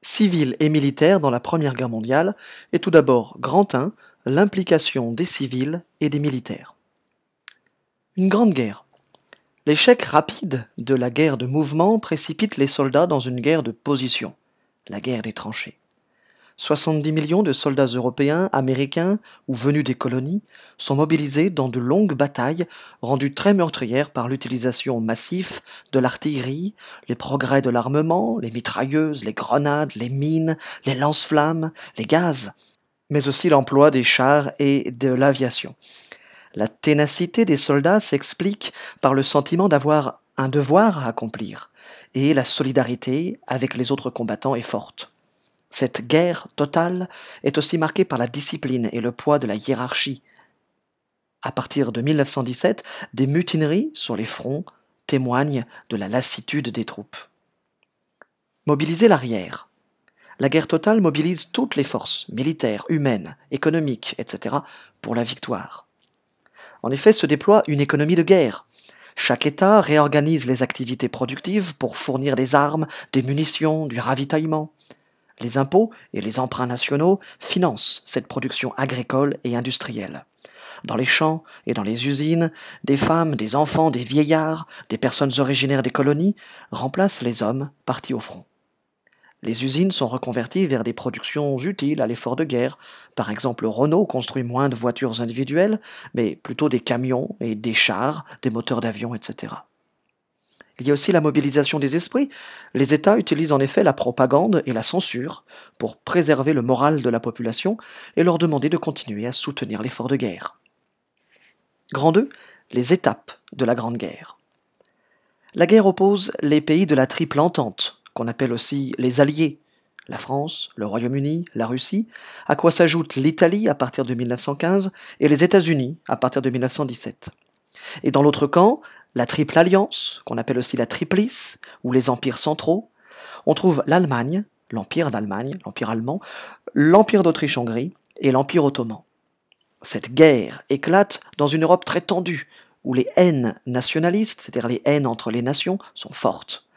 Civile et militaire dans la Première Guerre mondiale, et tout d'abord, grand 1, l'implication des civils et des militaires. Une grande guerre. L'échec rapide de la guerre de mouvement précipite les soldats dans une guerre de position, la guerre des tranchées. 70 millions de soldats européens, américains ou venus des colonies sont mobilisés dans de longues batailles rendues très meurtrières par l'utilisation massive de l'artillerie, les progrès de l'armement, les mitrailleuses, les grenades, les mines, les lance-flammes, les gaz, mais aussi l'emploi des chars et de l'aviation. La ténacité des soldats s'explique par le sentiment d'avoir un devoir à accomplir, et la solidarité avec les autres combattants est forte. Cette guerre totale est aussi marquée par la discipline et le poids de la hiérarchie. À partir de 1917, des mutineries sur les fronts témoignent de la lassitude des troupes. Mobiliser l'arrière. La guerre totale mobilise toutes les forces, militaires, humaines, économiques, etc., pour la victoire. En effet, se déploie une économie de guerre. Chaque État réorganise les activités productives pour fournir des armes, des munitions, du ravitaillement. Les impôts et les emprunts nationaux financent cette production agricole et industrielle. Dans les champs et dans les usines, des femmes, des enfants, des vieillards, des personnes originaires des colonies remplacent les hommes partis au front. Les usines sont reconverties vers des productions utiles à l'effort de guerre. Par exemple, Renault construit moins de voitures individuelles, mais plutôt des camions et des chars, des moteurs d'avion, etc. Il y a aussi la mobilisation des esprits. Les États utilisent en effet la propagande et la censure pour préserver le moral de la population et leur demander de continuer à soutenir l'effort de guerre. Grand 2. Les étapes de la Grande Guerre. La guerre oppose les pays de la triple entente, qu'on appelle aussi les alliés, la France, le Royaume-Uni, la Russie, à quoi s'ajoute l'Italie à partir de 1915 et les États-Unis à partir de 1917. Et dans l'autre camp, la Triple Alliance, qu'on appelle aussi la Triplice, ou les empires centraux. On trouve l'Allemagne, l'Empire d'Allemagne, l'Empire allemand, l'Empire d'Autriche-Hongrie et l'Empire ottoman. Cette guerre éclate dans une Europe très tendue, où les haines nationalistes, c'est-à-dire les haines entre les nations, sont fortes.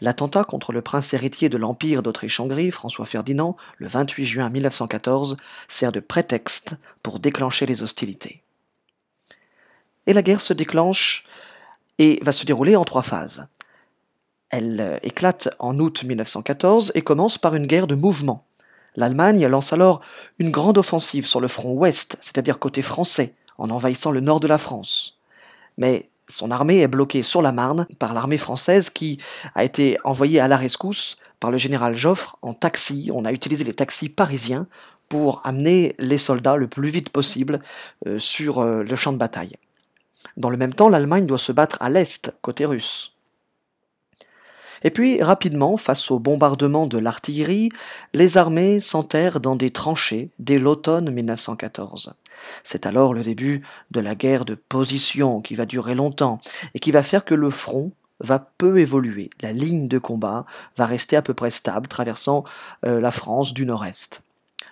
L'attentat contre le prince héritier de l'Empire d'Autriche-Hongrie, François Ferdinand, le 28 juin 1914, sert de prétexte pour déclencher les hostilités. Et la guerre se déclenche et va se dérouler en trois phases. Elle euh, éclate en août 1914 et commence par une guerre de mouvement. L'Allemagne lance alors une grande offensive sur le front ouest, c'est-à-dire côté français, en envahissant le nord de la France. Mais son armée est bloquée sur la Marne par l'armée française qui a été envoyée à la rescousse par le général Joffre en taxi. On a utilisé les taxis parisiens pour amener les soldats le plus vite possible euh, sur euh, le champ de bataille. Dans le même temps, l'Allemagne doit se battre à l'est, côté russe. Et puis, rapidement, face au bombardement de l'artillerie, les armées s'enterrent dans des tranchées dès l'automne 1914. C'est alors le début de la guerre de position qui va durer longtemps et qui va faire que le front va peu évoluer. La ligne de combat va rester à peu près stable, traversant euh, la France du nord-est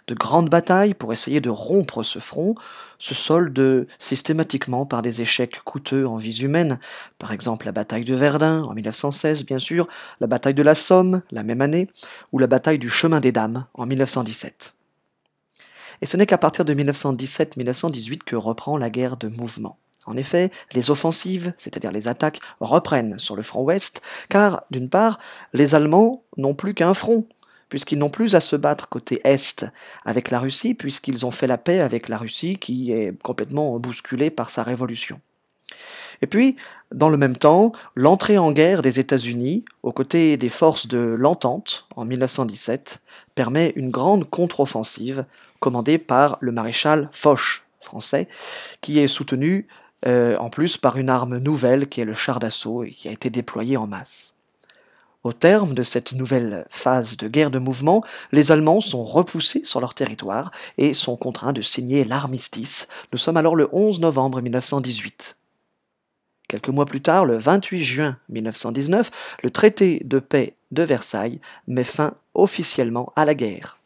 de grandes batailles pour essayer de rompre ce front se soldent systématiquement par des échecs coûteux en vies humaines, par exemple la bataille de Verdun en 1916 bien sûr, la bataille de la Somme la même année, ou la bataille du Chemin des Dames en 1917. Et ce n'est qu'à partir de 1917-1918 que reprend la guerre de mouvement. En effet, les offensives, c'est-à-dire les attaques, reprennent sur le front ouest, car, d'une part, les Allemands n'ont plus qu'un front, puisqu'ils n'ont plus à se battre côté Est avec la Russie, puisqu'ils ont fait la paix avec la Russie qui est complètement bousculée par sa révolution. Et puis, dans le même temps, l'entrée en guerre des États-Unis, aux côtés des forces de l'Entente, en 1917, permet une grande contre-offensive commandée par le maréchal Foch, français, qui est soutenu euh, en plus par une arme nouvelle qui est le char d'assaut et qui a été déployé en masse. Au terme de cette nouvelle phase de guerre de mouvement, les Allemands sont repoussés sur leur territoire et sont contraints de signer l'armistice. Nous sommes alors le 11 novembre 1918. Quelques mois plus tard, le 28 juin 1919, le traité de paix de Versailles met fin officiellement à la guerre.